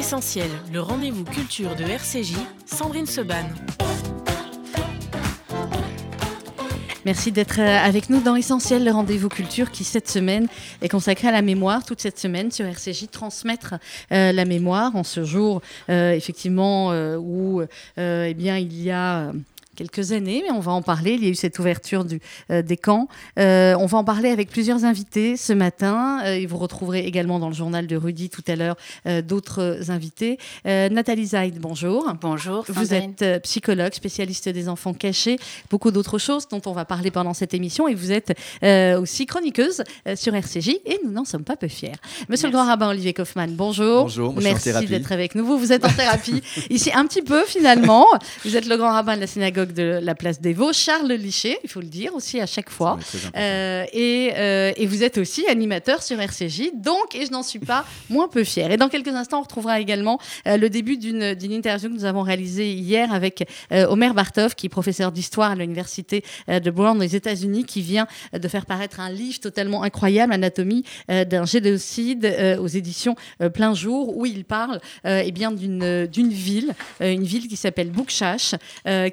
Essentiel, le rendez-vous culture de RCJ, Sandrine Seban. Merci d'être euh, avec nous dans Essentiel, le rendez-vous culture qui cette semaine est consacré à la mémoire. Toute cette semaine sur RCJ, transmettre euh, la mémoire en ce jour euh, effectivement où eh bien il y a quelques années, mais on va en parler. Il y a eu cette ouverture du, euh, des camps. Euh, on va en parler avec plusieurs invités ce matin. Euh, et vous retrouverez également dans le journal de Rudy tout à l'heure d'autres invités. Nathalie Zaid, bonjour. Bonjour. Vous êtes psychologue, spécialiste des enfants cachés, beaucoup d'autres choses dont on va parler pendant cette émission. Et vous êtes aussi chroniqueuse sur RCJ et nous n'en sommes pas peu fiers. Monsieur le grand rabbin Olivier Kaufmann, bonjour. Bonjour, Merci d'être avec nous. Vous, vous êtes en thérapie ici un petit peu finalement. Vous êtes le grand rabbin de la synagogue de la place des Vaux, Charles Liché, il faut le dire aussi à chaque fois. Euh, et, euh, et, vous êtes aussi animateur sur RCJ, donc, et je n'en suis pas moins peu fière. Et dans quelques instants, on retrouvera également euh, le début d'une interview que nous avons réalisée hier avec Omer Bartov, qui est professeur d'histoire à l'université de Brown aux États-Unis, qui vient de faire paraître un livre totalement incroyable, Anatomie d'un génocide aux éditions Plein Jour, où il parle eh bien d'une ville, une ville qui s'appelle Boukchash,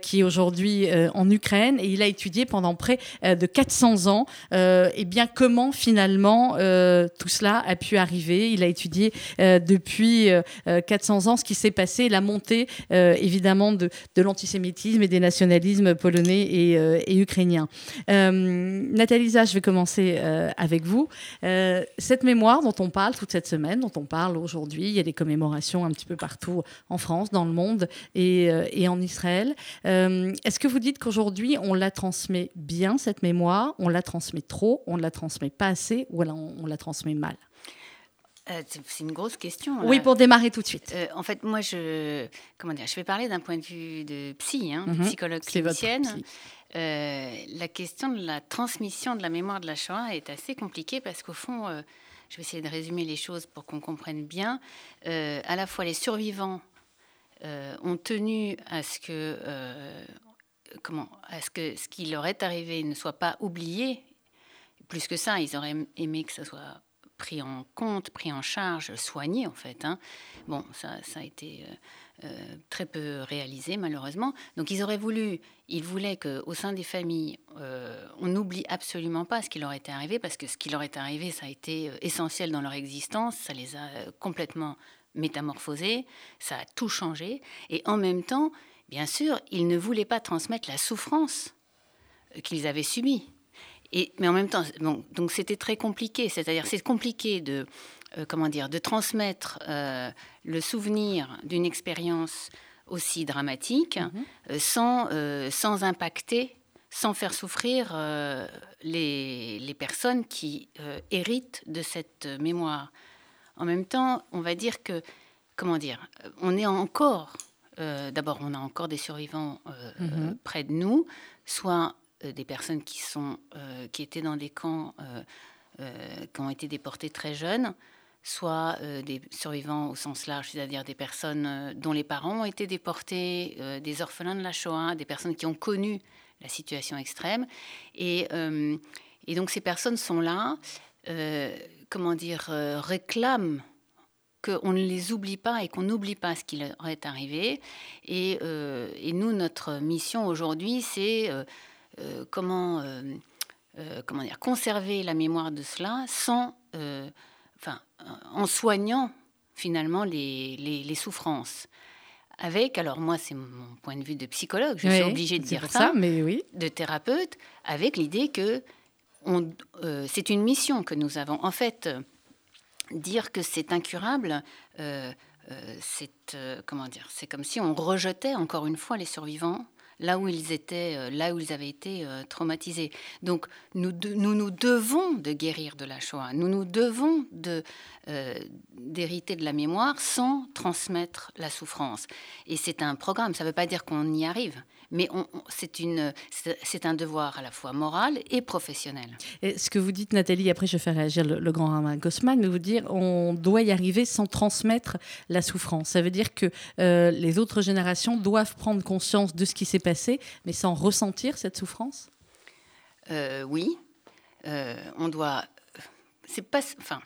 qui aujourd'hui aujourd'hui euh, en Ukraine et il a étudié pendant près euh, de 400 ans euh, et bien comment finalement tout cela a pu arriver? Il a étudié depuis 400 ans ce qui s'est passé, la montée évidemment de, l'antisémitisme et des nationalismes polonais et, ukrainiens. Nathalie je vais commencer avec vous. cette mémoire dont on parle toute cette semaine, dont on parle aujourd'hui, il y a des commémorations un petit peu partout en France, dans le monde et en Israël. Est-ce que vous dites qu'aujourd'hui, on la transmet bien, cette mémoire? On la transmet trop? On ne la transmet pas assez? Ou on, la transmet mal? Euh, c'est une grosse question. Oui, pour démarrer tout de suite. Euh, en fait, moi, je, comment dire, je vais parler d'un point de vue de psy, hein, mhm. psychologue clinicienne. Euh, la question de la transmission de la mémoire de la Shoah est assez compliquée parce qu'au fond, je vais essayer de résumer les choses pour qu'on comprenne bien. à la fois les survivants ont tenu à ce que comment est-ce que ce qui leur est arrivé ne soit pas oublié Plus que ça, ils auraient aimé que ça soit pris en compte, pris en charge, soigné en fait. Hein. Bon, ça, a été euh, euh, très peu réalisé malheureusement. Donc ils auraient voulu, ils voulaient qu'au sein des familles, euh, on n'oublie absolument pas ce qui leur était arrivé, parce que ce qui leur est arrivé, ça a été essentiel dans leur existence, ça les a complètement métamorphosés, ça a tout changé, et en même temps, Bien sûr, ils ne voulaient pas transmettre la souffrance euh, qu'ils avaient subie. Et, mais en même temps, donc c'était très compliqué. C'est-à-dire, c'est compliqué de, euh, comment dire, de transmettre euh, le souvenir d'une expérience aussi dramatique mhm. sans, sans impacter, sans faire souffrir les, les, personnes qui héritent de cette mémoire. En même temps, on va dire que, comment dire, on est encore euh, d'abord, on a encore des survivants euh, mhm. près de nous, soit euh, des personnes qui, sont, qui étaient dans des camps, qui ont été déportés très jeunes, soit des survivants au sens large, c'est-à-dire des personnes dont les parents ont été déportés, des orphelins de la Shoah, des personnes qui ont connu la situation extrême. Et, et donc ces personnes sont là, comment dire, réclament qu'on ne les oublie pas et qu'on n'oublie pas ce qui leur est arrivé. Et, euh, nous, notre mission aujourd'hui, c'est euh, euh, comment, comment dire, conserver la mémoire de cela sans, enfin, en soignant finalement les, les, souffrances. Avec, alors moi c'est mon point de vue de psychologue, je suis obligée de dire ça, mais oui. de thérapeute, avec l'idée que c'est une mission que nous avons. En fait, dire que c'est incurable, euh, euh, c'est euh, comment dire, c'est comme si on rejetait encore une fois les survivants là où ils étaient, là où ils avaient été traumatisés. Donc nous, nous devons de guérir de la Shoah, nous nous devons de d'hériter de la mémoire sans transmettre la souffrance. Et c'est un programme, ça ne veut pas dire qu'on y arrive, mais c'est un devoir à la fois moral et professionnel. Et ce que vous dites, Nathalie, après je vais faire réagir le, grand Romain Gossman, mais vous dire on doit y arriver sans transmettre la souffrance. Ça veut dire que euh, les autres générations doivent prendre conscience de ce qui s'est passé, mais sans ressentir cette souffrance? Euh, Oui, euh, on doit. C'est pas. Enfin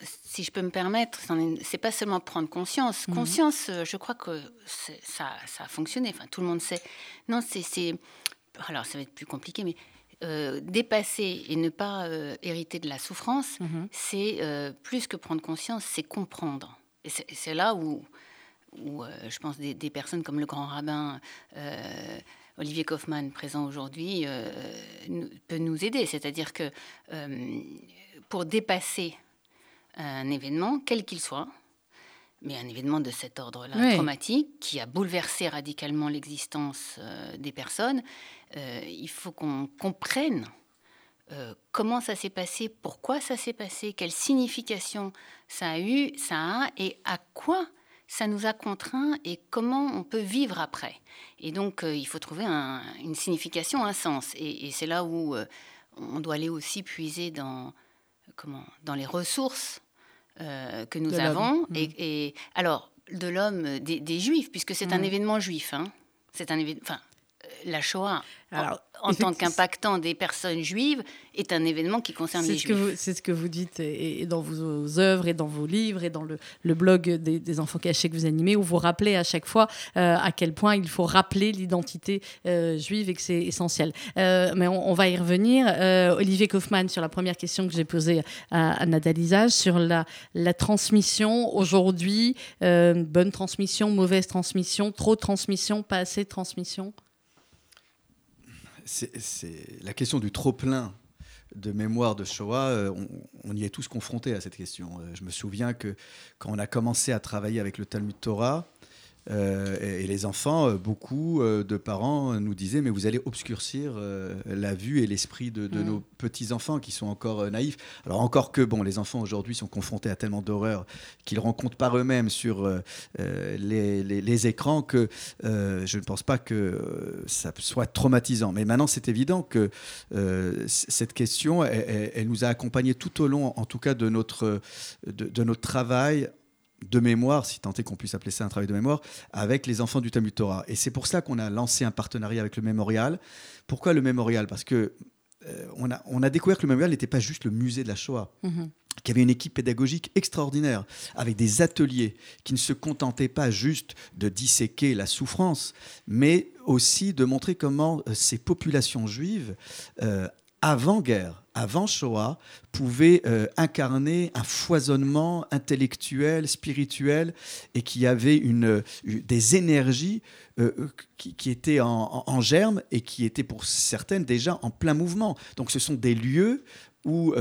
si je peux me permettre, c'est pas seulement prendre conscience. Mhm. Conscience, je crois que ça, ça a fonctionné. Enfin, tout le monde sait. Non, c'est alors ça va être plus compliqué, mais euh, dépasser et ne pas euh, hériter de la souffrance, mhm. c'est euh, plus que prendre conscience, c'est comprendre. Et c'est là où, où je pense des, des, personnes comme le grand rabbin Olivier Kaufmann, présent aujourd'hui, peut nous aider. C'est-à-dire que pour dépasser un événement, quel qu'il soit, mais un événement de cet ordre-là, traumatique, qui a bouleversé radicalement l'existence euh, des personnes, euh, il faut qu'on comprenne euh, comment ça s'est passé, pourquoi ça s'est passé, quelle signification ça a eu, ça a, et à quoi ça nous a contraints et comment on peut vivre après. Et donc, il faut trouver une signification, un sens. Et, c'est là où on doit aller aussi puiser dans, comment, dans les ressources euh, que nous avons. Mm. Et, alors, de l'homme des, juifs, puisque c'est un mm. événement juif. Hein. C'est un événement. Enfin, euh, la Shoah. Alors, en tant qu'impactant des personnes juives, est un événement qui concerne les Juifs. C'est ce que vous dites et, dans vos œuvres et dans vos livres et dans le, blog des, enfants cachés que vous animez, où vous rappelez à chaque fois euh, à quel point il faut rappeler l'identité euh, juive et que c'est essentiel. Euh, mais on, va y revenir. Olivier Kaufmann, sur la première question que j'ai posée à, à Nathalie sur la, la transmission aujourd'hui, bonne transmission, mauvaise transmission, trop de transmission, pas assez de transmission? C'est la question du trop-plein de mémoire de Shoah, euh, on, y est tous confrontés à cette question. Euh, je me souviens que quand on a commencé à travailler avec le Talmud Torah, et, les enfants, euh, beaucoup euh, de parents nous disaient mais vous allez obscurcir la vue et l'esprit de, mm. nos petits enfants qui sont encore naïfs. Alors encore que bon, les enfants aujourd'hui sont confrontés à tellement d'horreurs qu'ils rencontrent par eux-mêmes sur les, écrans que je ne pense pas que ça soit traumatisant. Mais maintenant c'est évident que cette question, elle, nous a accompagnés tout au long, en tout cas de notre de notre travail de mémoire, si tant est qu'on puisse appeler ça un travail de mémoire, avec les enfants du Talmud Torah. Et c'est pour ça qu'on a lancé un partenariat avec le Mémorial. Pourquoi le Mémorial? Parce que euh, on, a, on, a, découvert que le Mémorial n'était pas juste le musée de la Shoah. Qu'il y avait une équipe pédagogique extraordinaire, avec des ateliers qui ne se contentaient pas juste de disséquer la souffrance, mais aussi de montrer comment euh, ces populations juives, euh, avant-guerre, avant Shoah, pouvait euh, incarner un foisonnement intellectuel, spirituel, et qui avait une, euh, des énergies euh, qui, étaient en, germe et qui étaient pour certaines déjà en plein mouvement. Donc ce sont des lieux où,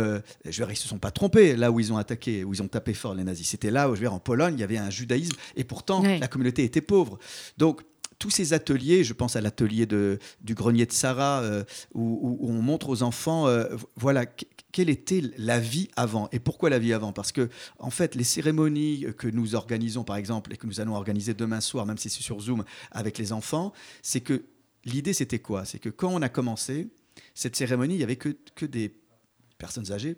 je veux ils se sont pas trompés là où ils ont attaqué, où ils ont tapé fort les nazis. C'était là où, je veux en Pologne, il y avait un judaïsme, et pourtant la communauté était pauvre. Donc tous ces ateliers, je pense à l'atelier du grenier de Sarah, euh, où, on montre aux enfants, euh, voilà, quelle était la vie avant. Et pourquoi la vie avant Parce que, en fait, les cérémonies que nous organisons, par exemple, et que nous allons organiser demain soir, même si c'est sur Zoom, avec les enfants, c'est que l'idée, c'était quoi? C'est que quand on a commencé, cette cérémonie, il n'y avait que, que des personnes âgées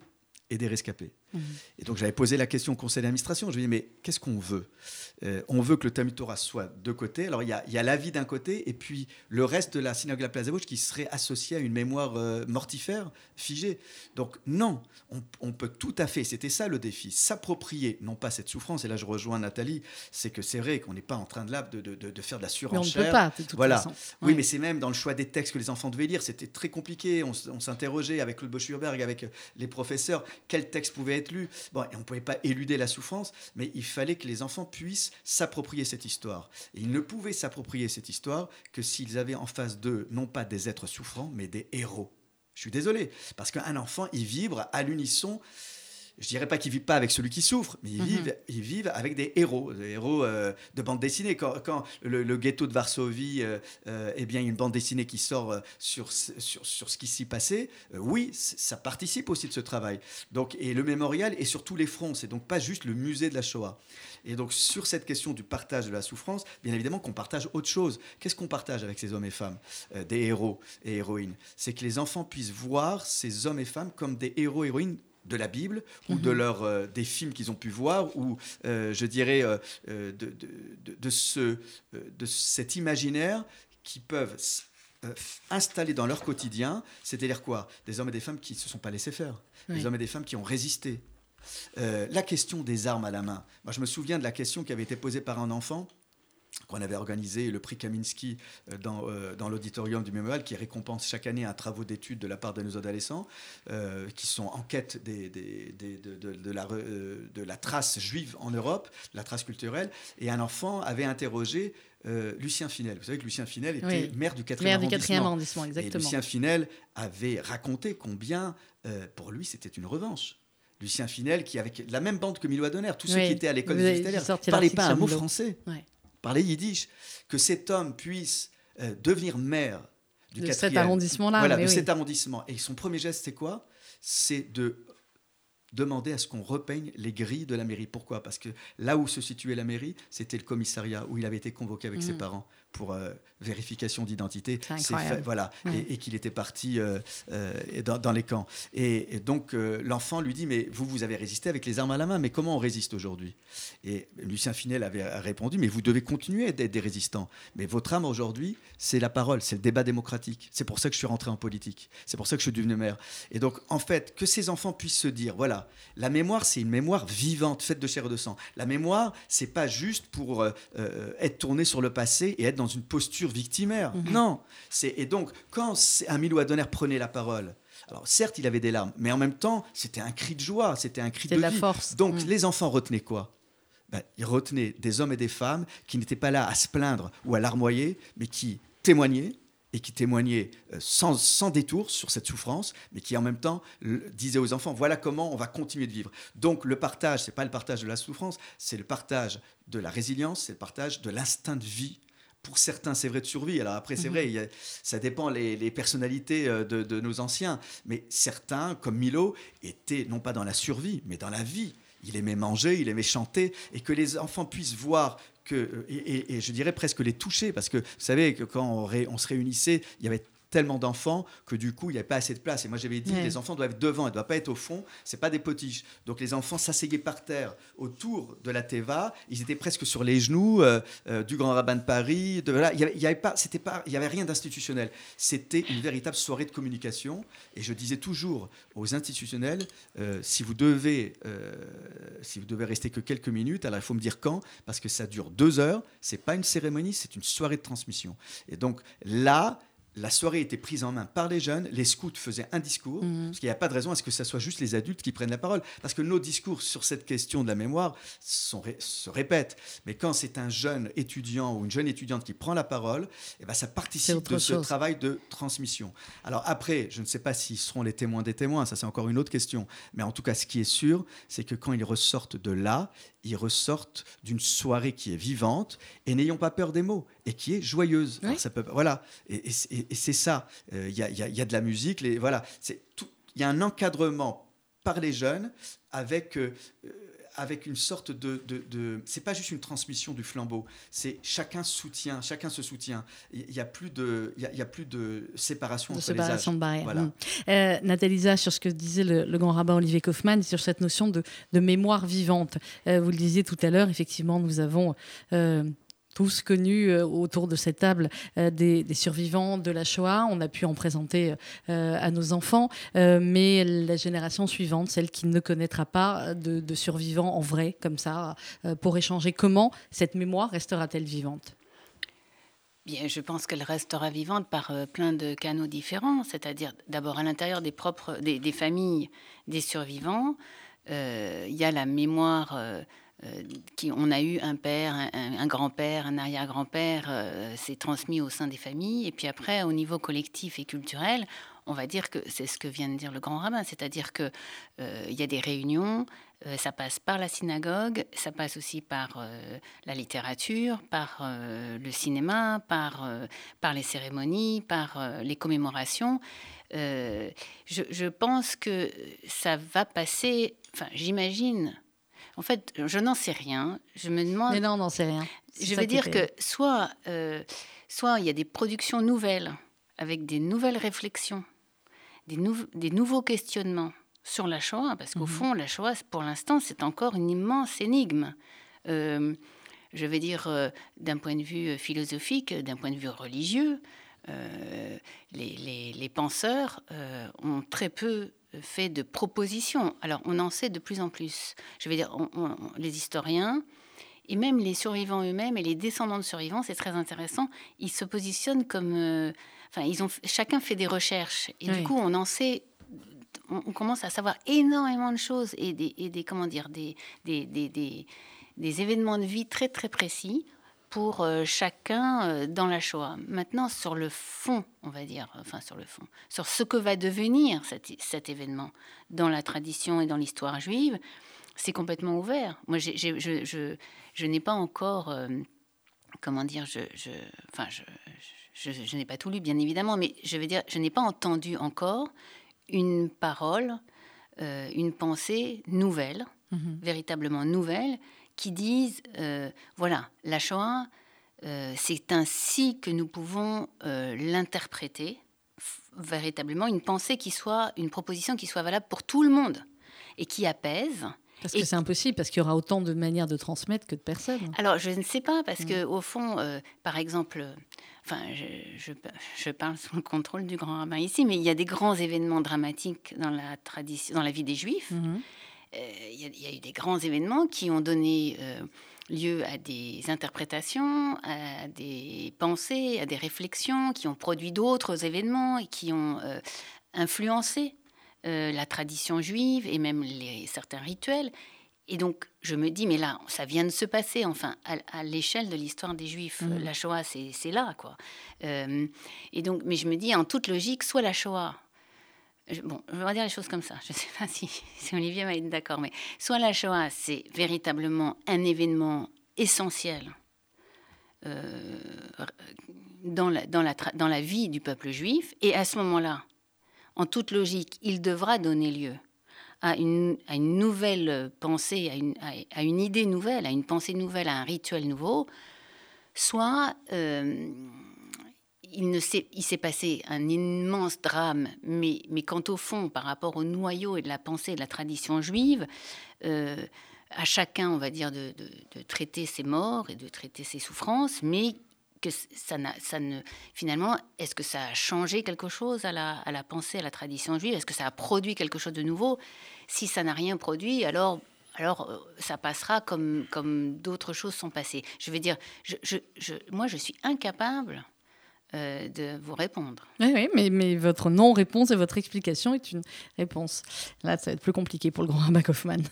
et des rescapés. Mmh. Et donc j'avais posé la question au conseil d'administration. Je lui ai dit, mais qu'est-ce qu'on veut? Euh, on veut que le Talmud Torah soit de côté. Alors il y a, il la vie d'un côté et puis le reste de la synagogue de la Place des Vosges qui serait associé à une mémoire euh, mortifère, figée. Donc non, on, peut tout à fait, c'était ça le défi, s'approprier, non pas cette souffrance, et là je rejoins Nathalie, c'est que c'est vrai qu'on n'est pas en train de, là, de, de, faire de la surenchère. on ne peut pas, de toute voilà. façon. Oui, mais c'est même dans le choix des textes que les enfants devaient lire, c'était très compliqué. On, s'interrogeait avec le Boschurberg, avec les professeurs, quel texte pouvait être Bon, et on ne pouvait pas éluder la souffrance, mais il fallait que les enfants puissent s'approprier cette histoire. Ils ne pouvaient s'approprier cette histoire que s'ils avaient en face d'eux non pas des êtres souffrants, mais des héros. Je suis désolé, parce qu'un enfant, il vibre à l'unisson je dirais pas qu'ils vivent pas avec celui qui souffre, mais ils, mhm. vivent, ils vivent avec des héros, des héros euh, de bande dessinée. Quand, le, ghetto de Varsovie, euh, euh, eh bien, il y a une bande dessinée qui sort sur, sur, sur ce qui s'y passait, oui, ça participe aussi de ce travail. Donc, et le mémorial est sur tous les fronts, c'est donc pas juste le musée de la Shoah. Et donc, sur cette question du partage de la souffrance, bien évidemment qu'on partage autre chose. Qu'est-ce qu'on partage avec ces hommes et femmes, des héros et héroïnes? C'est que les enfants puissent voir ces hommes et femmes comme des héros et héroïnes de la Bible ou de mhm. leur, euh, des films qu'ils ont pu voir ou euh, je dirais euh, de, de, ce, de cet imaginaire qui peuvent installer dans leur quotidien, c'est-à-dire quoi? Des hommes et des femmes qui ne se sont pas laissés faire, des hommes et des femmes qui ont résisté, la question des armes à la main. Moi, je me souviens de la question qui avait été posée par un enfant qu'on avait organisé le prix Kaminski euh, dans, euh, dans l'auditorium du Mémorial, qui récompense chaque année un travaux d'études de la part de nos adolescents, euh, qui sont en quête des, des, de, de, la, de, la, trace juive en Europe, la trace culturelle. Et un enfant avait interrogé Lucien Finel. Vous savez que Lucien Finel était maire du 4e maire arrondissement. arrondissement exactement. Et Lucien Finel avait raconté combien, pour lui, c'était une revanche. Lucien Finel, qui avec la même bande que Milo Adonner, tous ceux qui étaient à l'école des ne parlaient pas un mot français. Ouais parler yiddish, que cet homme puisse euh, devenir maire du de cet arrondissement-là. Voilà, de cet arrondissement. Et son premier geste, c'est quoi? C'est de demander à ce qu'on repeigne les grilles de la mairie. Pourquoi? Parce que là où se situait la mairie, c'était le commissariat où il avait été convoqué avec ses mm. parents pour euh, vérification d'identité. voilà, et, qu'il était parti euh, euh, dans, les camps. Et, donc l'enfant lui dit mais vous vous avez résisté avec les armes à la main, mais comment on résiste aujourd'hui? Et Lucien Finel avait répondu mais vous devez continuer d'être des résistants. Mais votre âme aujourd'hui, c'est la parole, c'est le débat démocratique. C'est pour ça que je suis rentré en politique. C'est pour ça que je suis devenu maire. Et donc en fait que ces enfants puissent se dire voilà, la mémoire c'est une mémoire vivante, faite de chair et de sang. La mémoire c'est pas juste pour être tourné sur le passé et être dans une posture victimaire. Mhm. Non. Et donc, quand Amilou Adonner prenait la parole, alors certes, il avait des larmes, mais en même temps, c'était un cri de joie, c'était un cri de, la force. Donc, mhm. les enfants retenaient quoi? Ben, Ils retenaient des hommes et des femmes qui n'étaient pas là à se plaindre ou à larmoyer, mais qui témoignaient et qui témoignaient euh, sans, sans, détour sur cette souffrance, mais qui en même temps disaient aux enfants, voilà comment on va continuer de vivre. Donc le partage, c'est pas le partage de la souffrance, c'est le partage de la résilience, c'est le partage de l'instinct de vie pour certains, c'est vrai de survie. Alors après, c'est mhm. vrai, ça dépend les, personnalités euh, de, nos anciens. Mais certains, comme Milo, étaient non pas dans la survie, mais dans la vie. Il aimait manger, il aimait chanter, et que les enfants puissent voir que, euh, et, je dirais presque les toucher, parce que vous savez que quand on, on se réunissait, il y avait tellement d'enfants que du coup, il n'y avait pas assez de place. Et moi, j'avais dit, les enfants doivent être devant, ils ne doivent pas être au fond. C'est pas des potiches. Donc, les enfants s'asseyaient par terre autour de la Teva. Ils étaient presque sur les genoux euh, euh, du grand rabbin de Paris. De, il n'y avait, pas, c'était pas, il y avait rien d'institutionnel. C'était une véritable soirée de communication. Et je disais toujours aux institutionnels, euh, si vous devez, si vous devez rester que quelques minutes, alors il faut me dire quand, parce que ça dure deux heures. C'est pas une cérémonie, c'est une soirée de transmission. Et donc là, la soirée était prise en main par les jeunes, les scouts faisaient un discours, mhm. parce qu'il n'y a pas de raison à ce que ce soit juste les adultes qui prennent la parole, parce que nos discours sur cette question de la mémoire se répètent. Mais quand c'est un jeune étudiant ou une jeune étudiante qui prend la parole, eh ben ça participe de ce travail de transmission. Alors après, je ne sais pas s'ils seront les témoins des témoins, ça c'est encore une autre question, mais en tout cas ce qui est sûr, c'est que quand ils ressortent de là, ils ressortent d'une soirée qui est vivante et n'ayons pas peur des mots et qui est joyeuse. ça peut, voilà, et, c'est ça. Il y, a, de la musique, les, voilà, il y a un encadrement par les jeunes avec euh, avec une sorte de, de, c'est pas juste une transmission du flambeau, c'est chacun soutient, chacun se soutient. Il y a plus de, il y a, plus de séparation de entre séparation les âges. de barrière. Voilà. Euh, sur ce que disait le, grand rabbin Olivier Kaufmann sur cette notion de, mémoire vivante. Euh, vous le disiez tout à l'heure, effectivement, nous avons euh, tous connus euh, autour de cette table euh, des, survivants de la Shoah. On a pu en présenter euh, à nos enfants, mais la génération suivante, celle qui ne connaîtra pas de, survivants en vrai, comme ça, pour échanger comment cette mémoire restera-t-elle vivante? Bien, je pense qu'elle restera vivante par plein de canaux différents, c'est-à-dire d'abord à l'intérieur des propres des, familles des survivants. Il y a la mémoire euh, on a eu un père, un, grand-père, un arrière-grand-père, euh, c'est transmis au sein des familles. Et puis après, au niveau collectif et culturel, on va dire que c'est ce que vient de dire le grand rabbin, c'est-à-dire qu'il euh, il y a des réunions, ça passe par la synagogue, ça passe aussi par la littérature, par le cinéma, par, les cérémonies, par les commémorations. Je pense que ça va passer, enfin j'imagine, en fait, je n'en sais rien. Je me demande. Mais non, on n'en sait rien. Je veux dire que soit, euh, soit il y a des productions nouvelles avec des nouvelles réflexions, des, des nouveaux questionnements sur la Shoah, parce qu'au mhm. fond, la Shoah, pour l'instant, c'est encore une immense énigme. Euh, je veux dire, euh, d'un point de vue philosophique, d'un point de vue religieux, les, les, penseurs ont très peu fait de propositions. Alors, on en sait de plus en plus. Je veux dire, les historiens et même les survivants eux-mêmes et les descendants de survivants, c'est très intéressant. Ils se positionnent comme, euh, enfin, ils ont chacun fait des recherches et du coup, on en sait. On, commence à savoir énormément de choses et des, et des comment dire, des, des, des, des événements de vie très très précis pour euh, chacun euh, dans la Shoah. Maintenant, sur le fond, on va dire, enfin sur le fond, sur ce que va devenir cet, cet événement dans la tradition et dans l'histoire juive, c'est complètement ouvert. Moi, je, je, je n'ai pas encore, euh, comment dire, je, je, enfin, je, je n'ai pas tout lu, bien évidemment, mais je veux dire, je n'ai pas entendu encore une parole, une pensée nouvelle, mm-hmm. véritablement nouvelle, qui disent, euh, voilà, la Shoah, euh, c'est ainsi que nous pouvons euh, l'interpréter, véritablement une pensée qui soit, une proposition qui soit valable pour tout le monde et qui apaise. Parce que c'est impossible, parce qu'il y aura autant de manières de transmettre que de personnes. Alors, je ne sais pas, parce que au fond, par exemple, enfin, je, je, parle sous le contrôle du grand rabbin ici, mais il y a des grands événements dramatiques dans la tradition, dans la vie des Juifs. Euh, il y, a eu des grands événements qui ont donné euh, lieu à des interprétations, à des pensées, à des réflexions, qui ont produit d'autres événements et qui ont euh, influencé la tradition juive et même les, certains rituels. Et donc, je me dis, mais là, ça vient de se passer, enfin, à, l'échelle de l'histoire des Juifs. Mmh. La Shoah, c'est là, quoi. et donc, mais je me dis, en toute logique, soit la Shoah, bon, je vais dire les choses comme ça. Je ne sais pas si, Olivier va être d'accord, mais soit la Shoah, c'est véritablement un événement essentiel euh, dans, la, vie du peuple juif, et à ce moment-là, en toute logique, il devra donner lieu à une, à une nouvelle pensée, à une, à, une, idée nouvelle, à une pensée nouvelle, à un rituel nouveau, soit euh, il s'est passé un immense drame, mais, quant au fond, par rapport au noyau et de la pensée de la tradition juive, euh, à chacun, on va dire, de, traiter ses morts et de traiter ses souffrances, mais que ça, ça ne, finalement, est-ce que ça a changé quelque chose à la, pensée, à la tradition juive? Est-ce que ça a produit quelque chose de nouveau? Si ça n'a rien produit, alors euh, ça passera comme, d'autres choses sont passées. Je veux dire, moi je suis incapable euh, de vous répondre. Oui, oui mais, mais, votre non-réponse et votre explication est une réponse. Là, ça va être plus compliqué pour le grand rabbin Kaufmann.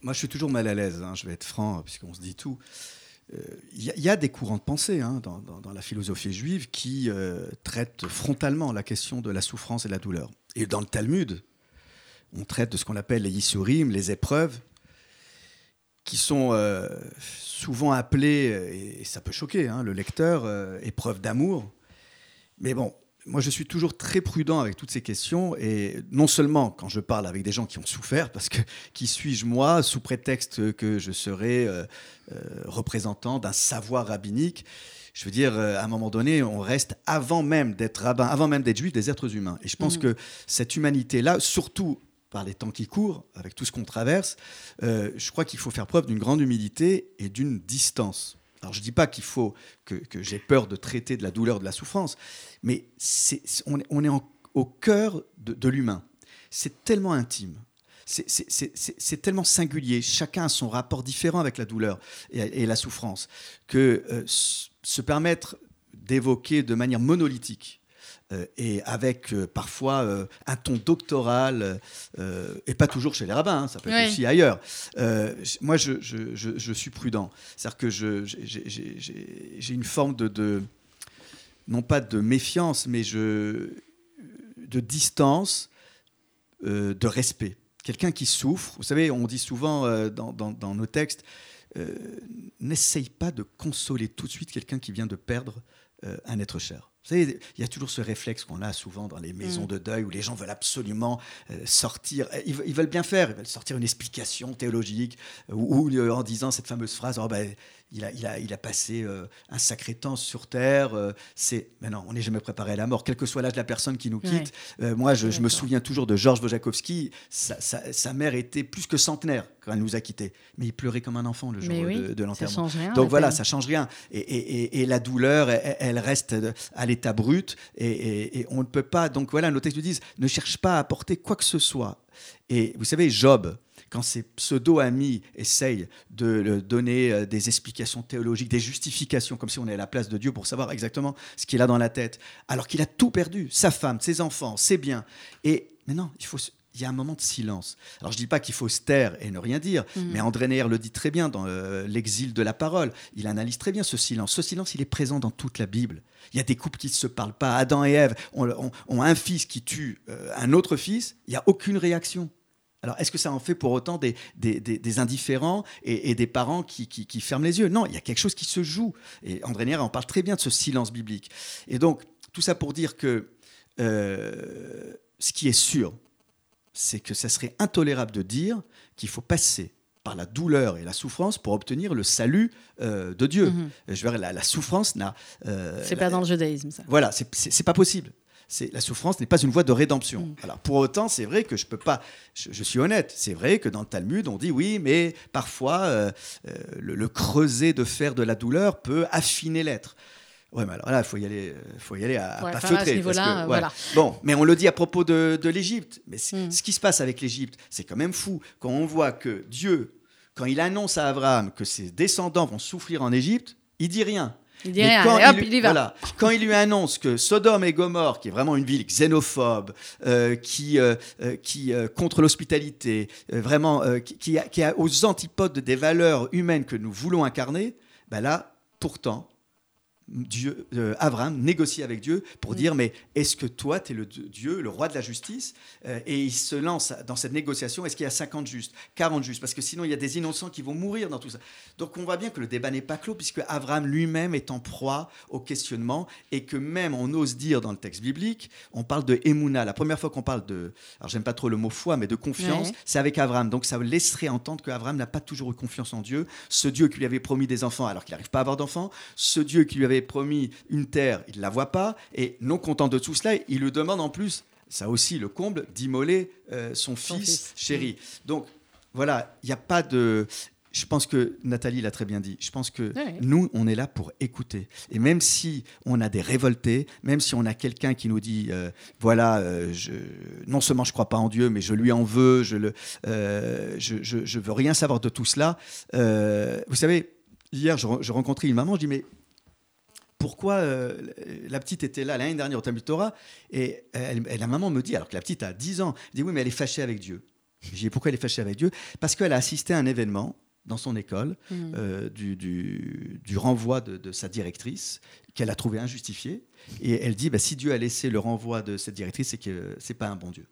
Moi, je suis toujours mal à l'aise, hein, je vais être franc, puisqu'on se dit tout. Il euh, y, a des courants de pensée hein, dans, dans, la philosophie juive qui euh, traitent frontalement la question de la souffrance et de la douleur. Et dans le Talmud, on traite de ce qu'on appelle les yisurim, les épreuves, qui sont euh, souvent appelés, et ça peut choquer hein, le lecteur, euh, épreuve d'amour. Mais bon, moi je suis toujours très prudent avec toutes ces questions, et non seulement quand je parle avec des gens qui ont souffert, parce que qui suis-je moi, sous prétexte que je serais euh, représentant d'un savoir rabbinique je veux dire, à un moment donné, on reste avant même d'être rabbin, avant même d'être juif, des êtres humains. Et je pense mmh. que cette humanité-là, surtout par les temps qui courent, avec tout ce qu'on traverse, euh, je crois qu'il faut faire preuve d'une grande humilité et d'une distance. Alors je ne dis pas qu'il faut que, j'ai peur de traiter de la douleur, de la souffrance, mais on, est, au cœur de, l'humain. C'est tellement intime. C'est tellement singulier. Chacun a son rapport différent avec la douleur et, la souffrance que euh, se permettre d'évoquer de manière monolithique et avec euh, parfois euh, un ton doctoral, et pas toujours chez les rabbins, hein, ça peut être aussi ailleurs. moi, je, je, je, suis prudent. C'est-à-dire que j'ai une forme de, de, non pas de méfiance, mais je, de distance, de respect. Quelqu'un qui souffre, vous savez, on dit souvent dans, dans, dans, nos textes, n'essaye pas de consoler tout de suite quelqu'un qui vient de perdre un être cher. Vous savez, il y a toujours ce réflexe qu'on a souvent dans les maisons mm. de deuil où les gens veulent absolument euh, sortir. Ils, veulent bien faire, ils veulent sortir une explication théologique euh, ou, euh, en disant cette fameuse phrase oh ben, il a, il a, il a passé un sacré temps sur Terre. c'est, mais non, on n'est jamais préparé à la mort, quel que soit l'âge de la personne qui nous quitte. moi, je, me souviens toujours de Georges Wojakowski. Sa, mère était plus que centenaire quand elle nous a quittés. Mais il pleurait comme un enfant le jour de, l'enterrement. Donc voilà, ça change rien. Et, la douleur, elle, reste à l'état brut. Et, on ne peut pas. Donc voilà, nos textes nous disent ne cherche pas à apporter quoi que ce soit. Et vous savez, Job, quand ses pseudo-amis essayent de donner euh, des explications théologiques, des justifications, comme si on est à la place de Dieu pour savoir exactement ce qu'il a dans la tête, alors qu'il a tout perdu, sa femme, ses enfants, ses biens. Et maintenant, il faut il y a un moment de silence. Alors je ne dis pas qu'il faut se taire et ne rien dire, mm. mais André Neher le dit très bien dans euh, L'exil de la parole. Il analyse très bien ce silence. Ce silence, il est présent dans toute la Bible. Il y a des couples qui ne se parlent pas. Adam et Ève ont, un fils qui tue euh, un autre fils. Il n'y a aucune réaction. Alors, est-ce que ça en fait pour autant des, des, indifférents et, des parents qui, qui, ferment les yeux? Non, il y a quelque chose qui se joue. Et André Nier en parle très bien de ce silence biblique. Et donc, tout ça pour dire que euh, ce qui est sûr, c'est que ça serait intolérable de dire qu'il faut passer par la douleur et la souffrance pour obtenir le salut euh, de Dieu. Mhm. Je veux la, la souffrance n'a. Euh, c'est pas dans le judaïsme, ça. Voilà, c'est pas possible la souffrance n'est pas une voie de rédemption. Mm. Alors pour autant, c'est vrai que je peux pas. Je, suis honnête. C'est vrai que dans le Talmud, on dit oui, mais parfois euh, euh, le, creuset de fer de la douleur peut affiner l'être. Ouais, mais alors là, il faut y aller, faut y aller à, pas feutrer. voilà. Bon, mais on le dit à propos de, l'Égypte. Mais mm. ce qui se passe avec l'Égypte, c'est quand même fou quand on voit que Dieu, quand il annonce à Abraham que ses descendants vont souffrir en Égypte, il dit rien. Il dit rien, quand il, Voilà, quand il lui annonce que Sodome et Gomorre, qui est vraiment une ville xénophobe, euh, qui, euh, euh, qui contre l'hospitalité, vraiment, qui, a, qui, a, aux antipodes des valeurs humaines que nous voulons incarner, ben là, pourtant, Dieu, euh, Abraham négocie avec Dieu pour mm. dire mais est-ce que toi tu es le Dieu, le roi de la justice? Euh, Et il se lance dans cette négociation, est-ce qu'il y a 50 justes, 40 justes? Parce que sinon il y a des innocents qui vont mourir dans tout ça. Donc on voit bien que le débat n'est pas clos puisque Abraham lui-même est en proie au questionnement et que même on ose dire dans le texte biblique, on parle de Emouna. La première fois qu'on parle de, alors j'aime pas trop le mot foi, mais de confiance, c'est avec Abraham. Donc ça laisserait entendre qu'Abraham n'a pas toujours eu confiance en Dieu, ce Dieu qui lui avait promis des enfants alors qu'il n'arrive pas à avoir d'enfants, ce Dieu qui lui avait promis une terre, il ne la voit pas, et non content de tout cela, il lui demande en plus, ça aussi le comble, d'immoler euh, son, fils, chéri. Donc voilà, il n'y a pas de... Je pense que Nathalie l'a très bien dit. Je pense que nous, on est là pour écouter. Et même si on a des révoltés, même si on a quelqu'un qui nous dit, euh, voilà, euh, je, non seulement je crois pas en Dieu, mais je lui en veux, je le, je, je, veux rien savoir de tout cela. vous savez, hier, je, je rencontrais une maman, je dis, mais pourquoi euh, la petite était là l'année dernière au Talmud Torah et la maman me dit, alors que la petite a 10 ans, elle dit oui mais elle est fâchée avec Dieu. Je dis pourquoi elle est fâchée avec Dieu? Parce qu'elle a assisté à un événement dans son école mmh. euh, du, renvoi de, sa directrice qu'elle a trouvé injustifié et elle dit bah, si Dieu a laissé le renvoi de cette directrice c'est que c'est pas un bon Dieu.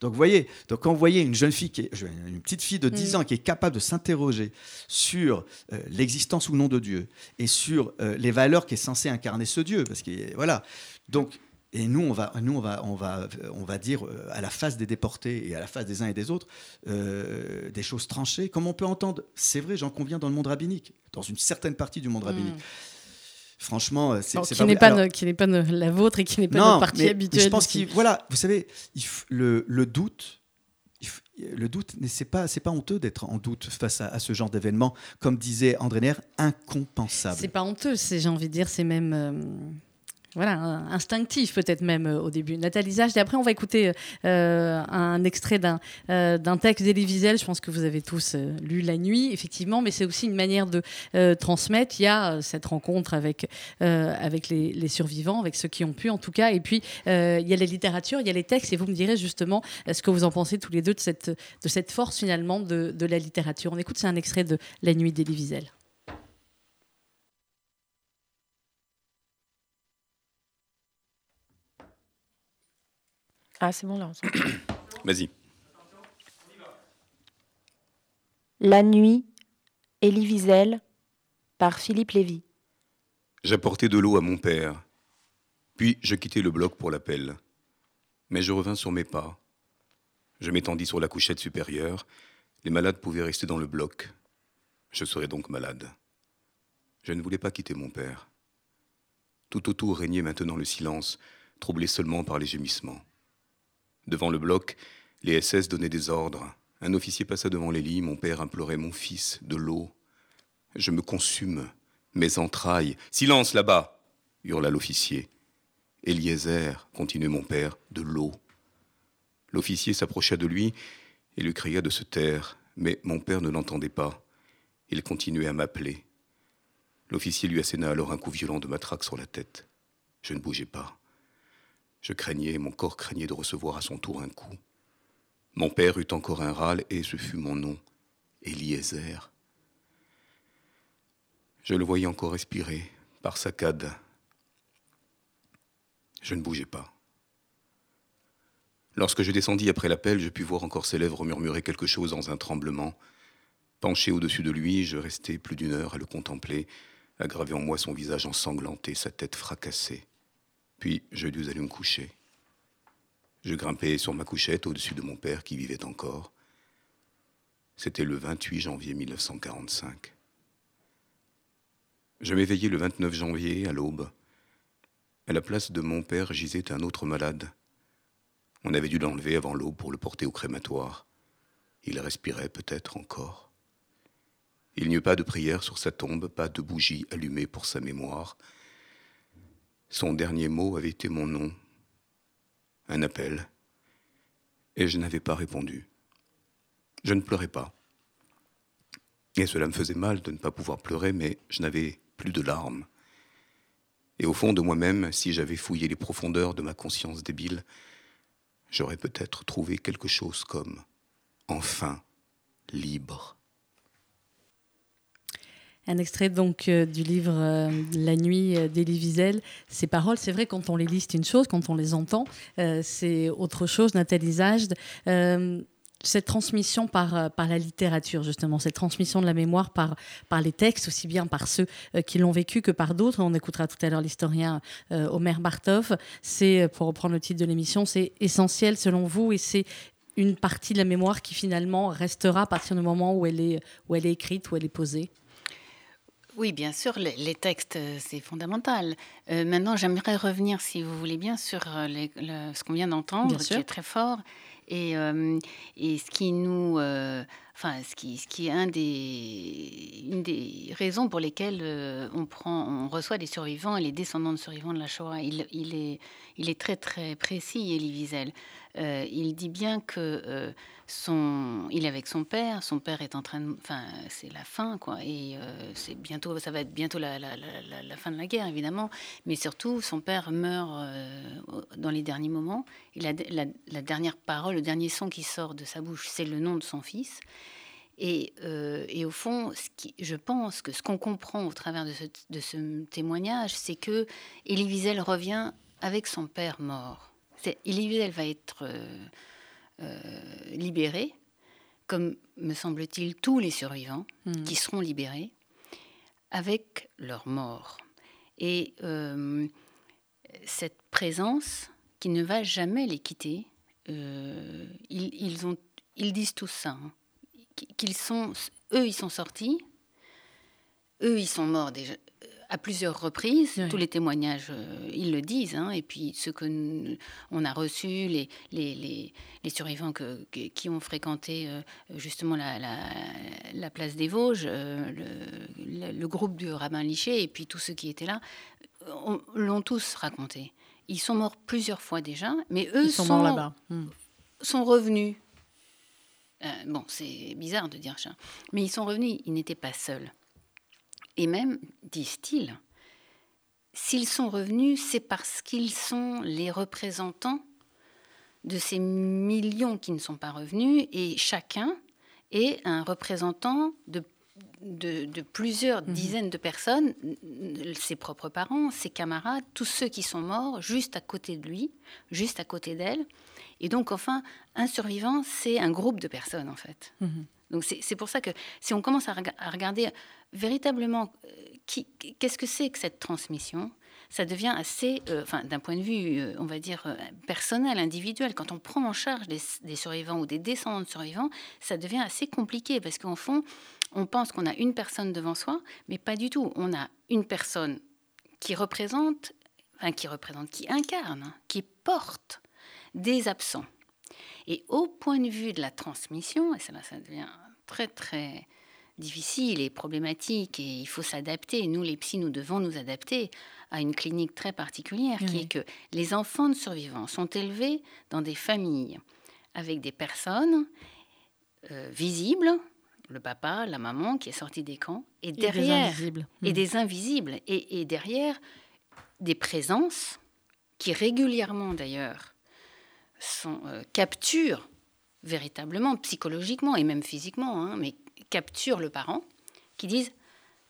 Donc, vous voyez, donc quand vous voyez une jeune fille, qui est, une petite fille de 10 mm. ans qui est capable de s'interroger sur euh, l'existence ou non de Dieu et sur euh, les valeurs qui est censé incarner ce Dieu, parce que voilà. Donc, et nous, on va, nous, on va, on va, on va dire euh, à la face des déportés et à la face des uns et des autres des choses tranchées, comme on peut entendre. C'est vrai, j'en conviens dans le monde rabbinique, dans une certaine partie du monde mm. rabbinique. Franchement, euh, c'est qui n'est pas, qui n'est pas la vôtre et qui n'est pas notre partie habituelle. Je pense qu'il, voilà, vous savez, le, le doute, le doute, c'est pas, c'est pas honteux d'être en doute face à, ce genre d'événement, comme disait André Nair, incompensable. C'est pas honteux, c'est, j'ai envie de dire, c'est même. Euh, voilà, instinctif peut-être même euh, au début. Nathalie Zach, et après on va écouter euh, un extrait d'un euh, texte d'Elie je pense que vous avez tous lu La Nuit, effectivement, mais c'est aussi une manière de transmettre. Il y a cette rencontre avec, avec les, survivants, avec ceux qui ont pu en tout cas, et puis il y a la littérature, il y a les textes, et vous me direz justement ce que vous en pensez tous les deux de cette, de cette force finalement de, la littérature. On écoute, c'est un extrait de La Nuit d'Elie. Ah, c'est bon, là. Vas-y. La nuit, Elie Wiesel, par Philippe Lévy. J'apportais de l'eau à mon père. Puis je quittai le bloc pour l'appel. Mais je revins sur mes pas. Je m'étendis sur la couchette supérieure. Les malades pouvaient rester dans le bloc. Je serais donc malade. Je ne voulais pas quitter mon père. Tout autour régnait maintenant le silence, troublé seulement par les gémissements. Devant le bloc, les SS donnaient des ordres. Un officier passa devant les lits, mon père implorait mon fils, de l'eau. Je me consume, mes entrailles. Silence là-bas hurla l'officier. Eliezer, continua mon père, de l'eau. L'officier s'approcha de lui et lui cria de se taire, mais mon père ne l'entendait pas. Il continuait à m'appeler. L'officier lui asséna alors un coup violent de matraque sur la tête. Je ne bougeais pas. Je craignais, mon corps craignait de recevoir à son tour un coup. Mon père eut encore un râle et ce fut mon nom, Eliezer. Je le voyais encore respirer, par saccades. Je ne bougeais pas. Lorsque je descendis après l'appel, je pus voir encore ses lèvres murmurer quelque chose dans un tremblement. Penché au-dessus de lui, je restai plus d'une heure à le contempler, graver en moi son visage ensanglanté, sa tête fracassée. Puis je dus aller me coucher. Je grimpai sur ma couchette au-dessus de mon père qui vivait encore. C'était le 28 janvier 1945. Je m'éveillai le 29 janvier à l'aube. À la place de mon père gisait un autre malade. On avait dû l'enlever avant l'aube pour le porter au crématoire. Il respirait peut-être encore. Il n'y eut pas de prière sur sa tombe, pas de bougie allumée pour sa mémoire. Son dernier mot avait été mon nom, un appel, et je n'avais pas répondu. Je ne pleurais pas. Et cela me faisait mal de ne pas pouvoir pleurer, mais je n'avais plus de larmes. Et au fond de moi-même, si j'avais fouillé les profondeurs de ma conscience débile, j'aurais peut-être trouvé quelque chose comme enfin libre. Un extrait donc euh, du livre euh, La nuit euh, d'Elie Wiesel. Ces paroles, c'est vrai, quand on les lit, c'est une chose, quand on les entend, c'est autre chose. Nathalie Zajde, cette transmission par, la littérature, justement, cette transmission de la mémoire par, par les textes, aussi bien par ceux qui l'ont vécu que par d'autres. On écoutera tout à l'heure l'historien Omer Bartov. C'est, pour reprendre le titre de l'émission, c'est essentiel selon vous et c'est une partie de la mémoire qui finalement restera à partir du moment où elle est, où elle est écrite, où elle est posée. Oui, bien sûr, les, textes, euh, c'est fondamental. Euh, maintenant, j'aimerais revenir, si vous voulez bien, sur euh, ce qu'on vient d'entendre, qui est très fort, et, et ce qui nous, enfin, ce qui, ce qui est un des, une des raisons pour lesquelles on prend, on reçoit des survivants et les descendants de survivants de la Shoah. Il, il est, il est très très précis, Elie Wiesel. Il dit bien que son, il est avec son père. Son père est en train de, enfin, c'est la fin, quoi. Et euh, c'est bientôt, ça va être bientôt la, fin de la guerre, évidemment. Mais surtout, son père meurt euh, dans les derniers moments. Et la, dernière parole, le dernier son qui sort de sa bouche, c'est le nom de son fils. Et, euh, et au fond, ce qui, je pense que ce qu'on comprend au travers de ce, de ce témoignage, c'est que Elie Wiesel revient avec son père mort. Wiesel va être euh, libérés, comme me semble-t-il tous les survivants hmm. qui seront libérés, avec leur mort. Et euh, cette présence qui ne va jamais les quitter, euh, ils, ont, ils disent tout ça, hein, qu'ils sont, eux, ils sont sortis, eux, ils sont morts déjà, à plusieurs reprises. Tous les témoignages, euh, ils le disent. Hein, et puis, ce que on a reçu, les, les, les, survivants que, qui ont fréquenté euh, justement la, la, place des Vosges, euh, le, le, groupe du rabbin Liché, et puis tous ceux qui étaient là, l'ont tous raconté. Ils sont morts plusieurs fois déjà, mais eux sont, sont, là-bas. Hmm. sont revenus. bon, c'est bizarre de dire ça, mais ils sont revenus, ils n'étaient pas seuls. Et même, disent-ils, s'ils sont revenus, c'est parce qu'ils sont les représentants de ces millions qui ne sont pas revenus, et chacun est un représentant de, de, plusieurs mhm. dizaines de personnes, ses propres parents, ses camarades, tous ceux qui sont morts juste à côté de lui, juste à côté d'elle. Et donc, enfin, un survivant, c'est un groupe de personnes, en fait. Mhm. Donc c'est pour ça que si on commence à, regarder véritablement euh, qu'est-ce que c'est que cette transmission, ça devient assez, euh, enfin d'un point de vue, euh, on va dire, personnel, individuel, quand on prend en charge des, survivants ou des descendants de survivants, ça devient assez compliqué parce qu'en fond, on pense qu'on a une personne devant soi, mais pas du tout. On a une personne qui représente, enfin, qui représente, qui incarne, qui porte des absents. Et au point de vue de la transmission, et ça, ça devient très très difficile et problématique, et il faut s'adapter. Nous, les psys, nous devons nous adapter à une clinique très particulière, qui est que les enfants de survivants sont élevés dans des familles avec des personnes euh, visibles, le papa, la maman qui est sorti des camps, et derrière, et des hmm. invisibles, et, derrière des présences qui régulièrement d'ailleurs sont euh, capturent véritablement psychologiquement et même physiquement, hein, mais capturent le parent, qui disent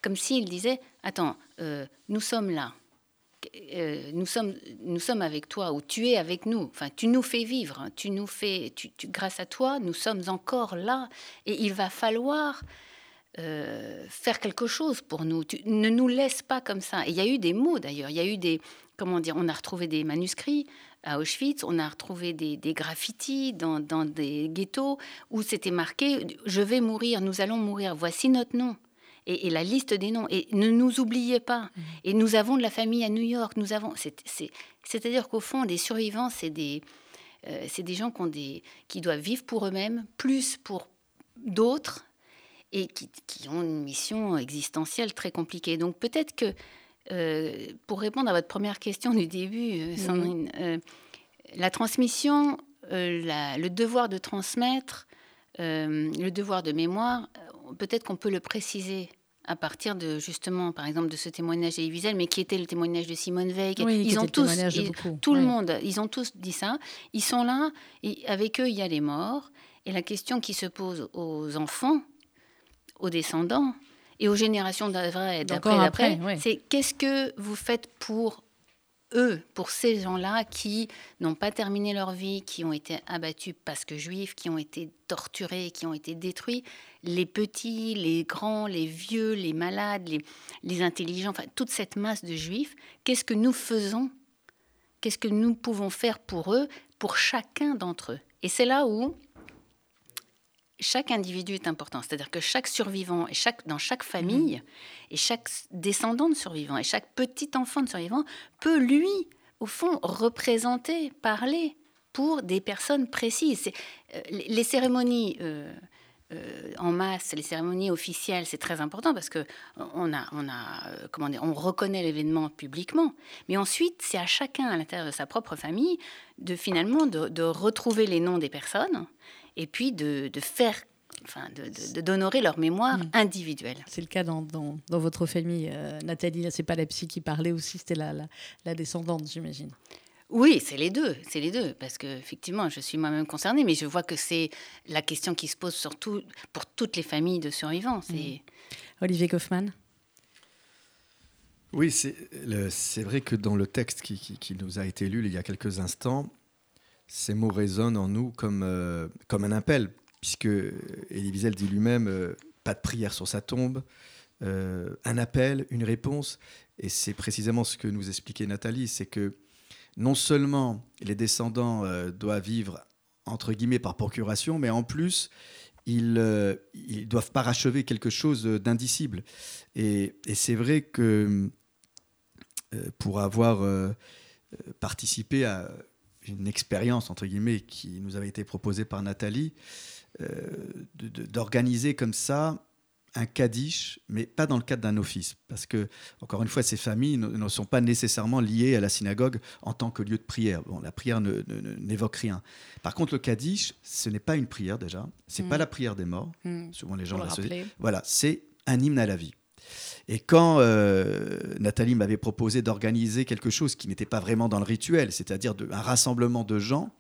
comme s'il disait attends, euh, nous sommes là, euh, nous, sommes, nous sommes avec toi, ou tu es avec nous. Enfin, tu nous fais vivre, hein. tu nous fais, grâce à toi, nous sommes encore là. Et il va falloir euh, faire quelque chose pour nous. Tu, ne nous laisse pas comme ça. Et il y a eu des mots d'ailleurs. Il y a eu des, comment dire, on a retrouvé des manuscrits à Auschwitz, on a retrouvé des, des graffitis dans, dans des ghettos où c'était marqué Je vais mourir, nous allons mourir, voici notre nom et, la liste des noms. Et ne nous oubliez pas. Mmh. Et nous avons de la famille à New York. Nous avons. C'est-à-dire qu'au fond, des survivants, c'est des, euh, c'est des gens qui, ont des, qui doivent vivre pour eux-mêmes, plus pour d'autres, et qui, qui, ont une mission existentielle très compliquée. Donc peut-être que, euh, pour répondre à votre première question du début, euh, Sandrine, la transmission, le devoir de transmettre, le devoir de mémoire, peut-être qu'on peut le préciser à partir de justement, par exemple, de ce témoignage d'Elie Wiesel, mais qui était le témoignage de Simone Veil. ils ont tous, tout le monde, ils ont tous dit ça. Ils sont là, et avec eux, il y a les morts. Et la question qui se pose aux enfants, aux descendants et aux générations d'après, d'après, c'est qu'est-ce que vous faites pour eux, pour ces gens-là qui n'ont pas terminé leur vie, qui ont été abattus parce que juifs, qui ont été torturés, qui ont été détruits, les petits, les grands, les vieux, les malades, les, intelligents, enfin toute cette masse de juifs, qu'est-ce que nous faisons? Qu'est-ce que nous pouvons faire pour eux, pour chacun d'entre eux? Et c'est là où chaque individu est important. C'est-à-dire que chaque survivant, et chaque, dans chaque famille, mhm. et chaque descendant de survivant, et chaque petit enfant de survivant peut, lui, au fond, représenter, parler pour des personnes précises. Euh, les cérémonies euh, euh, en masse, les cérémonies officielles, c'est très important parce que on a, on a, comment dire, on reconnaît l'événement publiquement. Mais ensuite, c'est à chacun à l'intérieur de sa propre famille de finalement de retrouver les noms des personnes et puis de, faire Enfin, d'honorer leur mémoire mm. individuelle. C'est le cas dans, dans, votre famille, euh, Nathalie. C'est pas la psy qui parlait aussi, c'était la, la, descendante, j'imagine. Oui, c'est les deux, c'est les deux, parce que effectivement, je suis moi-même concernée, mais je vois que c'est la question qui se pose surtout pour toutes les familles de survivants. Mm. Olivier Kaufmann. Oui, c'est vrai que dans le texte qui, qui, qui, nous a été lu il y a quelques instants, ces mots résonnent en nous comme, euh, comme un appel, puisque Elie Wiesel dit lui-même euh, pas de prière sur sa tombe, euh, un appel, une réponse. Et c'est précisément ce que nous expliquait Nathalie, c'est que non seulement les descendants doivent vivre entre guillemets par procuration, mais en plus ils, ils doivent parachever quelque chose d'indicible. Et, et c'est vrai que pour avoir participé à une expérience, entre guillemets, qui nous avait été proposée par Nathalie, euh, d'organiser comme ça un kaddish, mais pas dans le cadre d'un office, parce que, encore une fois, ces familles ne, sont pas nécessairement liées à la synagogue en tant que lieu de prière. Bon, la prière n'évoque rien. Par contre, le kaddish, ce n'est pas une prière déjà, c'est n'est pas la prière des morts, mm. souvent les gens l'associent. Voilà, c'est un hymne à la vie. Et quand euh, Nathalie m'avait proposé d'organiser quelque chose qui n'était pas vraiment dans le rituel, c'est-à-dire un rassemblement de gens,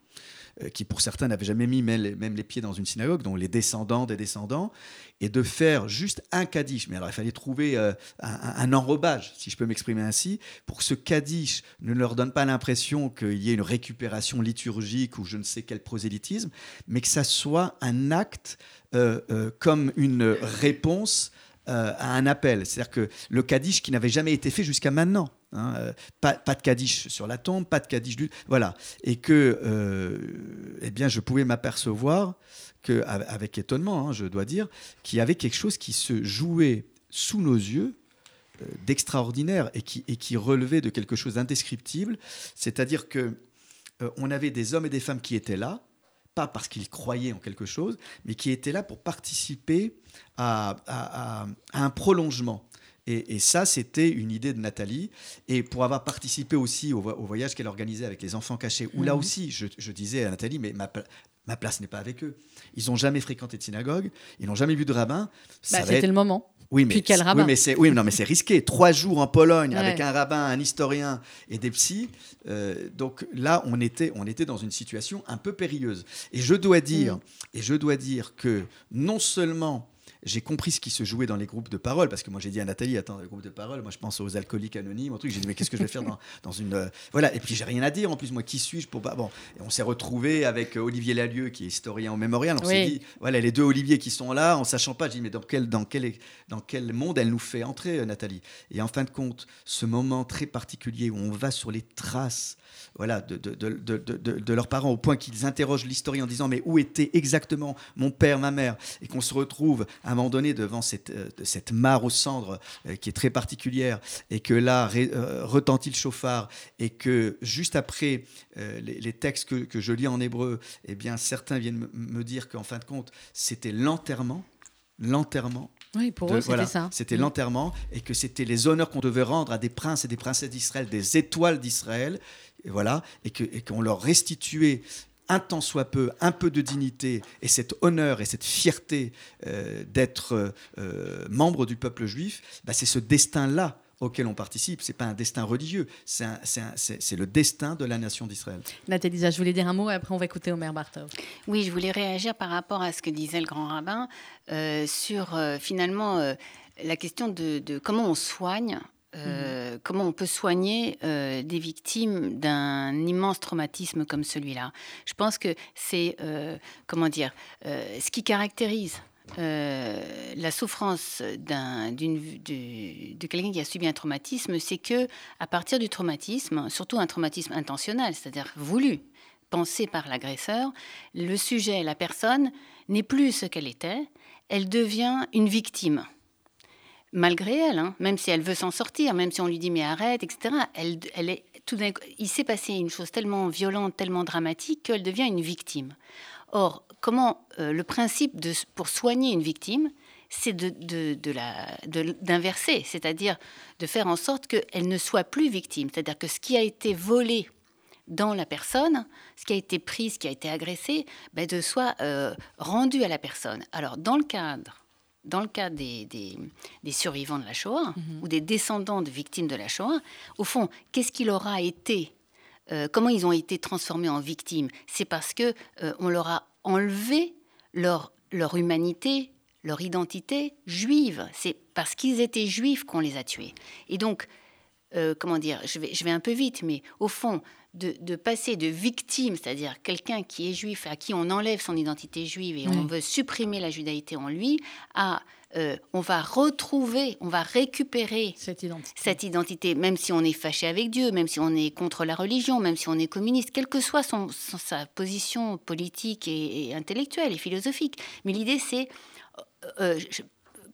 euh, qui pour certains n'avaient jamais mis même, les pieds dans une synagogue, dont les descendants des descendants, et de faire juste un kaddish. Mais alors il fallait trouver euh, un, enrobage, si je peux m'exprimer ainsi, pour que ce kaddish ne leur donne pas l'impression qu'il y ait une récupération liturgique ou je ne sais quel prosélytisme, mais que ça soit un acte comme une réponse euh, à un appel. C'est-à-dire que le Kaddish qui n'avait jamais été fait jusqu'à maintenant. Hein, pas, de Kaddish sur la tombe, pas de Kaddish du... Voilà. Et que eh bien, je pouvais m'apercevoir, que, avec étonnement, hein, je dois dire, qu'il y avait quelque chose qui se jouait sous nos yeux d'extraordinaire et qui, et qui relevait de quelque chose d'indescriptible. C'est-à-dire que on avait des hommes et des femmes qui étaient là, pas parce qu'ils croyaient en quelque chose, mais qui étaient là pour participer à, un prolongement. Et, ça, c'était une idée de Nathalie. Et pour avoir participé aussi au, voyage qu'elle organisait avec les enfants cachés, où là mhm. aussi, je, disais à Nathalie, mais ma, ma place n'est pas avec eux. Ils n'ont jamais fréquenté de synagogue, ils n'ont jamais vu de rabbin. Bah, c'était le moment. Oui, mais, quel rabbin oui, mais c'est oui, non, mais c'est risqué. Trois jours en Pologne avec un rabbin, un historien et des psys. Euh, donc là, on était, on était dans une situation un peu périlleuse. Et je dois dire, mm. et je dois dire que non seulement j'ai compris ce qui se jouait dans les groupes de parole, parce que moi j'ai dit à Nathalie, attends, les groupes de parole, moi je pense aux alcooliques anonymes, un truc, j'ai dit, mais qu'est-ce que je vais faire dans, dans une... Euh, voilà, et puis j'ai rien à dire, en plus, moi, qui suis-je pour pas... Bon, et on s'est retrouvé avec euh, Olivier Lalieu, qui est historien au mémorial, on s'est dit, voilà, les deux Olivier qui sont là, en sachant pas, j'ai dit, mais dans quel, dans, quel, dans quel monde elle nous fait entrer, euh, Nathalie? Et en fin de compte, ce moment très particulier où on va sur les traces voilà, de, de, de, de, leurs parents, au point qu'ils interrogent l'historien en disant mais où était exactement mon père, ma mère, et qu'on se retrouve à un moment donné devant cette, euh, cette mare aux cendres euh, qui est très particulière, et que là euh, retentit le chauffard, et que juste après les, textes que, que, je lis en hébreu, eh bien certains viennent me dire qu'en fin de compte c'était l'enterrement, l'enterrement oui, pour eux, c'était ça. C'était mm. l'enterrement et que c'était les honneurs qu'on devait rendre à des princes et des princesses d'Israël, des étoiles d'Israël, et voilà, et qu'on leur restituait un tant soit peu, un peu de dignité et cet honneur et cette fierté euh, d'être euh, membre du peuple juif, bah, c'est ce destin-là auquel on participe. Ce n'est pas un destin religieux, c'est le destin de la nation d'Israël. Nathalie, je voulais dire un mot et après on va écouter Omer Bartov. Oui, je voulais réagir par rapport à ce que disait le grand rabbin euh, sur finalement la question de, comment on soigne euh, comment on peut soigner euh, des victimes d'un immense traumatisme comme celui-là. Je pense que c'est, euh, comment dire, ce qui caractérise la souffrance d'un, de, de quelqu'un qui a subi un traumatisme, c'est que à partir du traumatisme, surtout un traumatisme intentionnel, c'est-à-dire voulu, pensé par l'agresseur, le sujet, la personne, n'est plus ce qu'elle était, elle devient une victime malgré elle, hein, même si elle veut s'en sortir, même si on lui dit mais arrête, etc. Elle, elle est tout il s'est passé une chose tellement violente, tellement dramatique qu'elle devient une victime. Or, comment euh, le principe pour soigner une victime, c'est de, d'inverser, c'est-à-dire de faire en sorte qu'elle ne soit plus victime, c'est-à-dire que ce qui a été volé dans la personne, ce qui a été pris, ce qui a été agressé, ben de soit euh, rendu à la personne. Alors, dans le cadre dans le cas des, des, survivants de la Shoah mhm. ou des descendants de victimes de la Shoah, au fond, qu'est-ce qu'il aura été euh, Comment ils ont été transformés en victimes? C'est parce que euh, on leur a enlevé leur, leur humanité, leur identité juive. C'est parce qu'ils étaient juifs qu'on les a tués. Et donc, euh, comment dire, je vais, je vais un peu vite, mais au fond, de, passer de victime, c'est-à-dire quelqu'un qui est juif, à qui on enlève son identité juive et on veut supprimer la judaïté en lui, à euh, on va retrouver, on va récupérer cette identité. cette identité. même si on est fâché avec Dieu, même si on est contre la religion, même si on est communiste, quelle que soit son, sa position politique et, intellectuelle et philosophique. Mais l'idée, c'est, euh,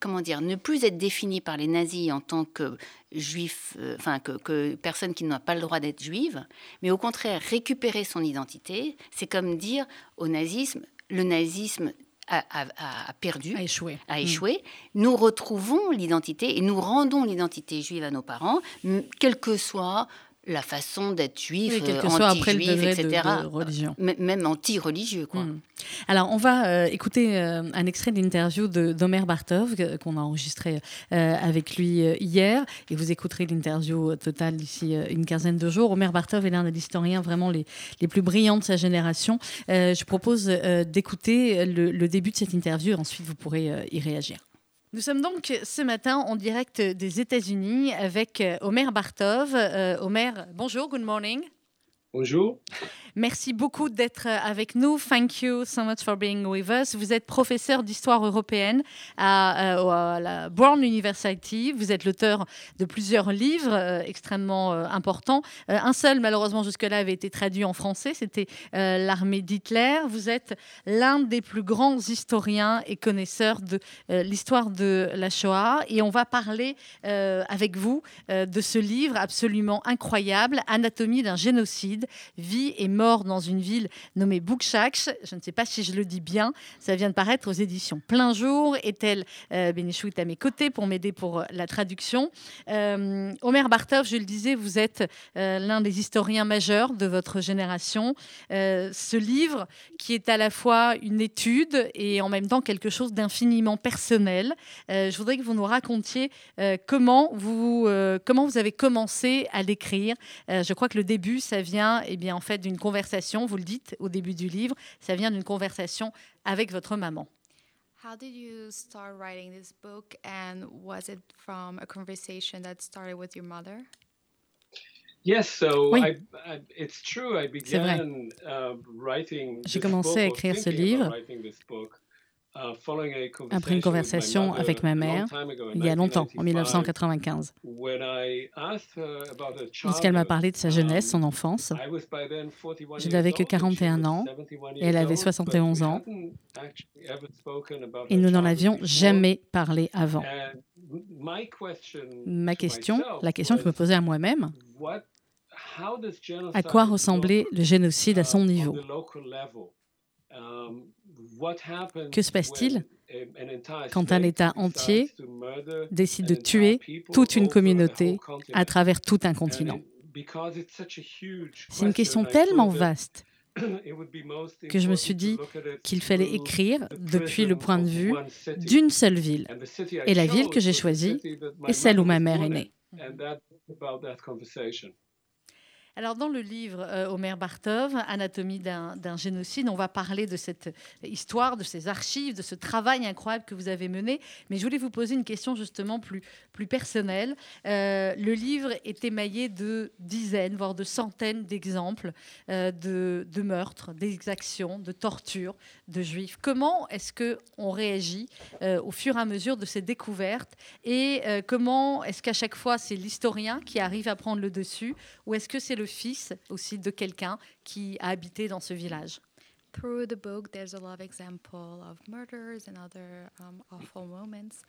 comment dire, ne plus être défini par les nazis en tant que juif, euh, enfin que, personne qui n'a pas le droit d'être juive, mais au contraire récupérer son identité, c'est comme dire au nazisme, le nazisme a, perdu, a échoué. A mm. échoué. Nous retrouvons l'identité et nous rendons l'identité juive à nos parents, quel que soit la façon d'être juif, oui, anti-juif, etc. religion. même anti-religieux. Quoi. Hmm. Alors, on va euh, écouter euh, un extrait d'interview d'Omer Bartov qu'on a enregistré euh, avec lui hier. Et vous écouterez l'interview totale d'ici une quinzaine de jours. Omer Bartov est l'un des historiens vraiment les, les, plus brillants de sa génération. je propose d'écouter le, le, début de cette interview et ensuite vous pourrez y réagir. Nous sommes donc ce matin en direct des États-Unis avec euh, Omer Bartov. Euh, Omer, bonjour, good morning. Bonjour. Merci beaucoup d'être avec nous. Thank you so much for being with us. Vous êtes professeur d'histoire européenne à, euh, la Brown University. Vous êtes l'auteur de plusieurs livres euh, extrêmement euh, importants. Euh, un seul, malheureusement, jusque-là, avait été traduit en français. C'était euh, L'armée d'Hitler. Vous êtes l'un des plus grands historiens et connaisseurs de euh, l'histoire de la Shoah. Et on va parler avec vous de ce livre absolument incroyable, Anatomie d'un génocide, vie et mort dans une ville nommée Boukchakh. Je ne sais pas si je le dis bien. Ça vient de paraître aux éditions Plein Jour. Et-elle, euh, Bénichou est à mes côtés pour m'aider pour la traduction. Euh, Omer Bartov, je le disais, vous êtes euh, l'un des historiens majeurs de votre génération. Euh, ce livre, qui est à la fois une étude et en même temps quelque chose d'infiniment personnel, euh, je voudrais que vous nous racontiez euh, comment, vous, comment vous avez commencé à l'écrire. je crois que le début, ça vient eh bien, en fait d'une vous le dites au début du livre, ça vient d'une conversation avec votre maman. How did you start writing this book, and was it from a conversation that started with your mother? Yes, so Oui. I, I, it's true. I C'est vrai. began uh, writing. J'ai this commencé book à écrire ce livre uh, après une conversation avec ma mère il y a longtemps, en 1995, 1995, when I asked her about her lorsqu'elle m'a parlé de sa Um, jeunesse, son enfance. I was by then 41 Je n'avais que old, and she 41 was ans, 71 et elle avait old, 71 but we ans. Et nous n'en avions jamais parlé avant. Ma question, la question que je me posais à moi-même, à quoi ressemblait le génocide à son uh, niveau? Que se passe-t-il quand un État entier décide de tuer toute une communauté à travers tout un continent? C'est une question tellement vaste que je me suis dit qu'il fallait écrire depuis le point de vue d'une seule ville. Et la ville que j'ai choisie est celle où ma mère est née. And that's about that conversation. Alors dans le livre euh, Omer Bartov, Anatomie d'un génocide, on va parler de cette histoire, de ces archives, de ce travail incroyable que vous avez mené. Mais je voulais vous poser une question justement plus, personnelle. Euh, le livre est émaillé de dizaines, voire de centaines d'exemples euh, de, meurtres, d'exactions, de tortures de juifs. Comment est-ce qu'on réagit euh, au fur et à mesure de ces découvertes Et comment est-ce qu'à chaque fois c'est l'historien qui arrive à prendre le dessus ou est-ce que c'est le fils aussi de quelqu'un qui a habité dans ce village Through the book, there's a lot of example of murders and other um, awful moments.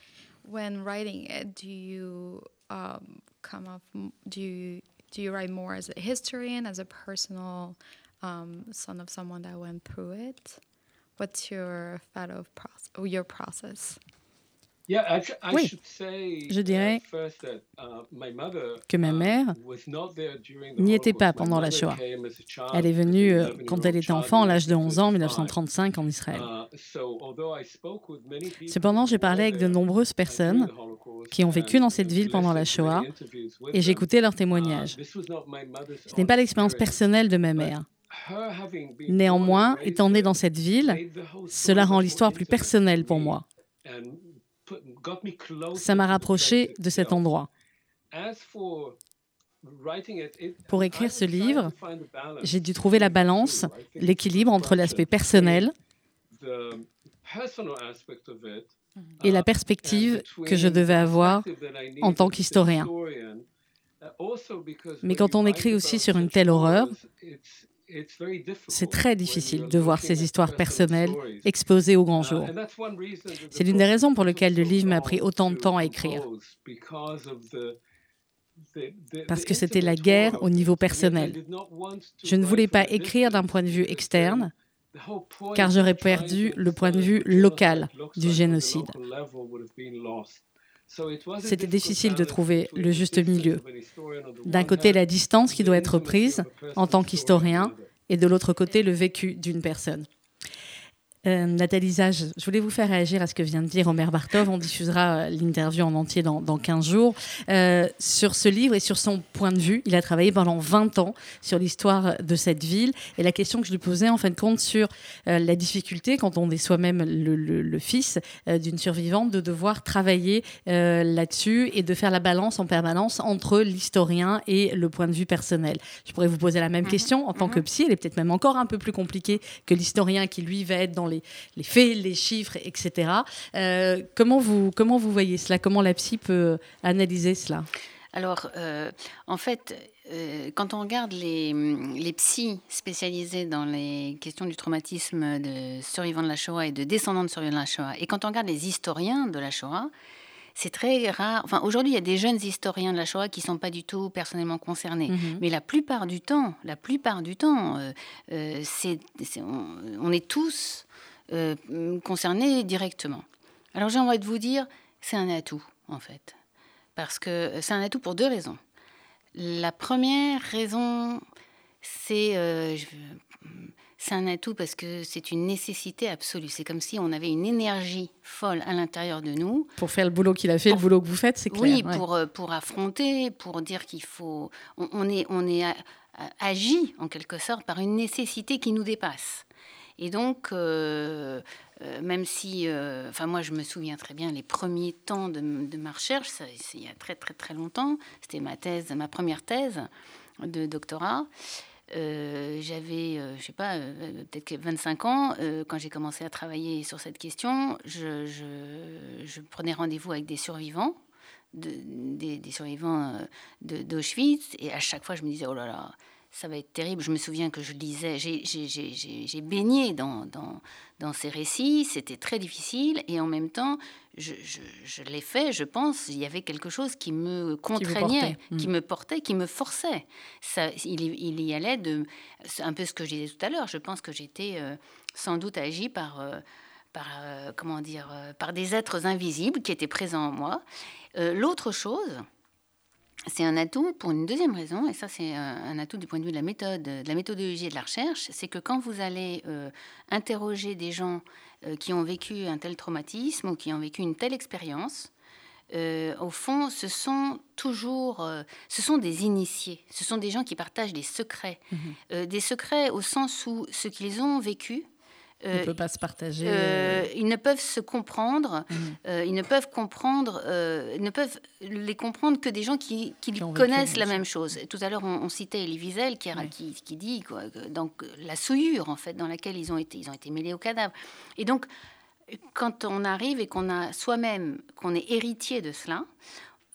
When writing it, do you um, come off? Do you do you write more as a historian, as a personal um, son of someone that went through it? What's your thought of process, or your process? Oui. Je dirais uh, que ma uh, mère n'y était pas pendant la Shoah. Elle est venue euh, 11-year-old quand elle était enfant, à l'âge de 11 ans, en 1935. 1935, en Israël. Uh, Cependant, j'ai parlé avec de nombreuses personnes qui ont vécu dans cette ville pendant la Shoah et j'ai écouté leurs témoignages. Ce n'est pas l'expérience personnelle de ma mère. Néanmoins, étant née dans cette ville, cela rend l'histoire plus personnelle pour moi. Ça m'a rapproché de cet endroit. Pour écrire ce livre, J'ai dû trouver la balance, l'équilibre entre l'aspect personnel et la uh, perspective and que je devais the avoir perspective that I en tant qu'historien. uh, Mais quand on écrit aussi sur une telle horreur, wars, it's- it's very difficult c'est très difficile de voir ces histoires personnelles exposées au grand Uh, jour. C'est l'une des raisons pour lesquelles le livre m'a pris autant de temps à écrire. Parce the que c'était la guerre au niveau personnel. Je ne voulais from pas écrire d'un point de vue externe, car j'aurais perdu le point de vue local du génocide. C'était difficult difficile de trouver le juste milieu. D'un côté, la distance qui doit être prise en tant qu'historien. Et de l'autre côté, le vécu d'une personne. Euh, Nathalie Zage, je voulais vous faire réagir à ce que vient de dire Omer Bartov. On diffusera euh, l'interview en entier dans, dans 15 jours. Euh, sur ce livre et sur son point de vue, il a travaillé pendant 20 ans sur l'histoire de cette ville. Et la question que je lui posais, en fin de compte, sur la difficulté, quand on est soi-même le, fils d'une survivante, de devoir travailler là-dessus et de faire la balance en permanence entre l'historien et le point de vue personnel. Je pourrais vous poser la même mhm. question en tant que mhm. psy. Elle est peut-être même encore un peu plus compliquée que l'historien qui, lui, va être dans les, faits, les chiffres, etc. Euh, comment, vous, comment vous voyez cela? Comment la psy peut analyser cela? Alors, euh, en fait, euh, quand on regarde les, les psys spécialisés dans les questions du traumatisme de survivants de la Shoah et de descendants de survivants de la Shoah, et quand on regarde les historiens de la Shoah, c'est très rare. Enfin, aujourd'hui, il y a des jeunes historiens de la Shoah qui ne sont pas du tout personnellement concernés. Mhm. Mais la plupart du temps, la plupart du temps, on, est tous euh, concernés directement. Alors j'ai envie de vous dire, c'est un atout en fait, parce que c'est un atout pour deux raisons. La première raison, c'est euh, c'est un atout parce que c'est une nécessité absolue. C'est comme si on avait une énergie folle à l'intérieur de nous. Pour faire le boulot qu'il a fait, le boulot que vous faites, c'est clair. Oui, pour, euh, pour affronter, pour dire qu'il faut. On, est, on est agi en quelque sorte par une nécessité qui nous dépasse. Et donc, euh, euh, même si, euh, enfin moi je me souviens très bien les premiers temps de, ma recherche, ça, il y a très très très longtemps, c'était ma thèse, ma première thèse de doctorat. j'avais, je sais pas, peut-être 25 ans, quand j'ai commencé à travailler sur cette question, je, prenais rendez-vous avec des survivants, des, des, survivants d'Auschwitz, et à chaque fois je me disais, oh là là, ça va être terrible. Je me souviens que je lisais, j'ai baigné dans, dans, dans, ces récits, c'était très difficile, et en même temps, je, je, l'ai fait, je pense, il y avait quelque chose qui me contraignait, qui, hmm. me portait, qui me forçait. Ça, il, il, y allait de... C'est un peu ce que je disais tout à l'heure, je pense que j'étais euh, sans doute agi par... Euh, par, euh, comment dire, par des êtres invisibles qui étaient présents en moi. L'autre chose, c'est un atout pour une deuxième raison, et ça c'est un, atout du point de vue de la méthode, de la méthodologie et de la recherche, c'est que quand vous allez euh, interroger des gens euh, qui ont vécu un tel traumatisme ou qui ont vécu une telle expérience, euh, au fond, ce sont toujours, ce sont des initiés, ce sont des gens qui partagent des secrets, mmh des secrets au sens où ce qu'ils ont vécu ils ne peuvent pas se partager. Euh, ils ne peuvent se comprendre. Mmh. Euh, ils ne peuvent comprendre. Euh, ne peuvent les comprendre que des gens qui, qui, connaissent la même chose. Tout à l'heure, on, citait Elie Wiesel qui, qui, qui, dit quoi, donc la souillure en fait dans laquelle ils ont été. Ils ont été mêlés au cadavre. Et donc, quand on arrive et qu'on a soi-même, qu'on est héritier de cela,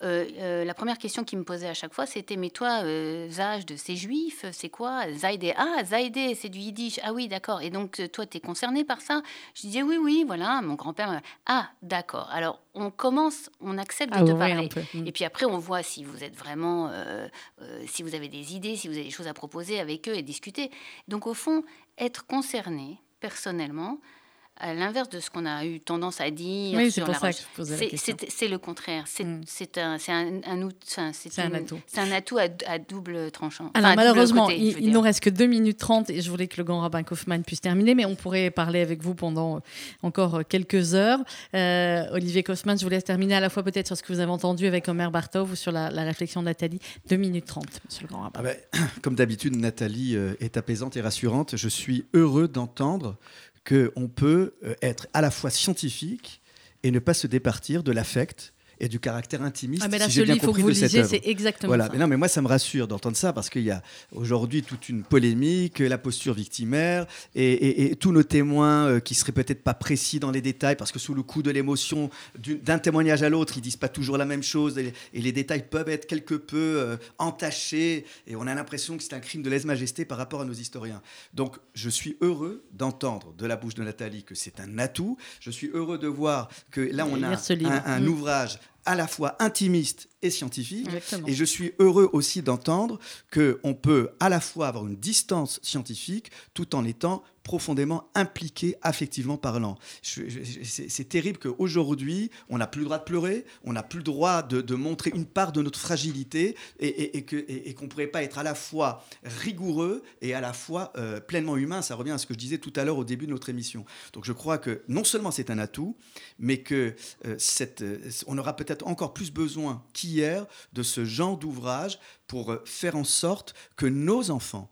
euh, euh, la première question qu'il me posait à chaque fois, c'était Mais toi, euh, de ces juifs, c'est quoi? Zaïdé Ah, Zaïdé, c'est du yiddish. Ah oui, d'accord. Et donc, toi, tu es concerné par ça? Je disais Oui, oui, voilà. Mon grand-père. Ah, d'accord. Alors, on commence, on accepte de te parler. Mm. Et puis après, on voit si vous êtes vraiment. si vous avez des idées, si vous avez des choses à proposer avec eux et discuter. Donc, au fond, être concerné personnellement, à l'inverse de ce qu'on a eu tendance à dire oui, sur la ça C'est le contraire. C'est mm. un, un, un, C'est un, atout. C'est un atout à, double tranchant. Alors malheureusement, il, il nous reste que 2 minutes 30 et je voulais que le grand rabbin Kaufmann puisse terminer, mais on pourrait parler avec vous pendant encore quelques heures. Euh, Olivier Kaufmann, je vous laisse terminer à la fois peut-être sur ce que vous avez entendu avec Omer Bartov ou sur la, réflexion de Nathalie. 2 minutes 30, monsieur le grand rabbin. Ah ben, comme d'habitude, Nathalie euh, est apaisante et rassurante. Je suis heureux d'entendre qu'on peut euh, être à la fois scientifique et ne pas se départir de l'affect et du caractère intimiste. Ah mais là, si ce livre, il faut que vous lisiez, c'est exactement voilà. ça. Mais non, mais moi, ça me rassure d'entendre ça parce qu'il y a aujourd'hui toute une polémique, la posture victimaire et, tous nos témoins euh, qui seraient peut-être pas précis dans les détails parce que sous le coup de l'émotion d'un témoignage à l'autre, ils disent pas toujours la même chose et, les détails peuvent être quelque peu euh, entachés et on a l'impression que c'est un crime de lèse-majesté par rapport à nos historiens. Donc, je suis heureux d'entendre de la bouche de Nathalie que c'est un atout. Je suis heureux de voir que là, on a un, un, mm. ouvrage à la fois intimiste et scientifique. Et je suis heureux aussi d'entendre qu'on peut à la fois avoir une distance scientifique tout en étant profondément impliqué affectivement parlant. C'est terrible qu'aujourd'hui, on n'a plus le droit de pleurer, on n'a plus le droit de, montrer une part de notre fragilité et, qu'on ne pourrait pas être à la fois rigoureux et à la fois euh, pleinement humain. Ça revient à ce que je disais tout à l'heure au début de notre émission. Donc je crois que non seulement c'est un atout, mais que euh, cette, euh, on aura peut-être encore plus besoin qu'hier de ce genre d'ouvrage pour faire en sorte que nos enfants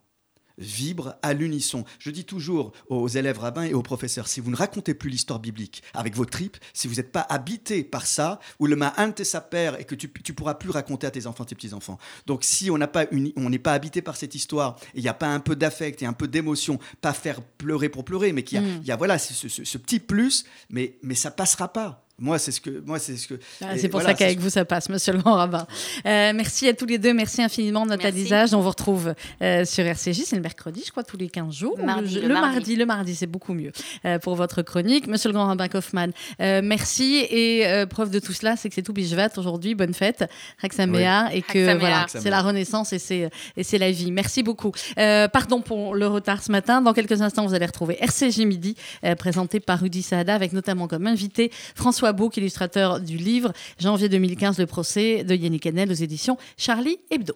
vibre à l'unisson. Je dis toujours aux élèves rabbins et aux professeurs, si vous ne racontez plus l'histoire biblique avec vos tripes, si vous n'êtes pas habité par ça, ou le ma'an t'es sa père et que tu ne pourras plus raconter à tes enfants, tes petits-enfants. Donc si on n'est pas, pas habité par cette histoire, il n'y a pas un peu d'affect et un peu d'émotion, pas faire pleurer pour pleurer, mais qu'il y, a, mm. voilà ce, ce, petit plus, mais, mais ça passera pas. Moi, c'est ce que, moi, c'est ce que. Ah, c'est pour ça qu'avec vous ça passe, Monsieur le Grand Rabbin. Euh, merci à tous les deux, merci infiniment de notre adisage. On vous retrouve euh, sur RCJ, c'est le mercredi, je crois, tous les 15 jours. le, mardi, le mardi, c'est beaucoup mieux euh, pour votre chronique, Monsieur le Grand Rabbin Kaufmann. merci et preuve de tout cela, c'est que c'est tout bijvat aujourd'hui. Bonne fête, Raksamea, et que voilà, c'est la renaissance et c'est et c'est la vie. Merci beaucoup. pardon pour le retard ce matin. Dans quelques instants, vous allez retrouver RCJ midi, présenté par Rudy Saada, avec notamment comme invité François François illustrateur du livre Janvier 2015, le procès de Yannick Enel aux éditions Charlie Hebdo.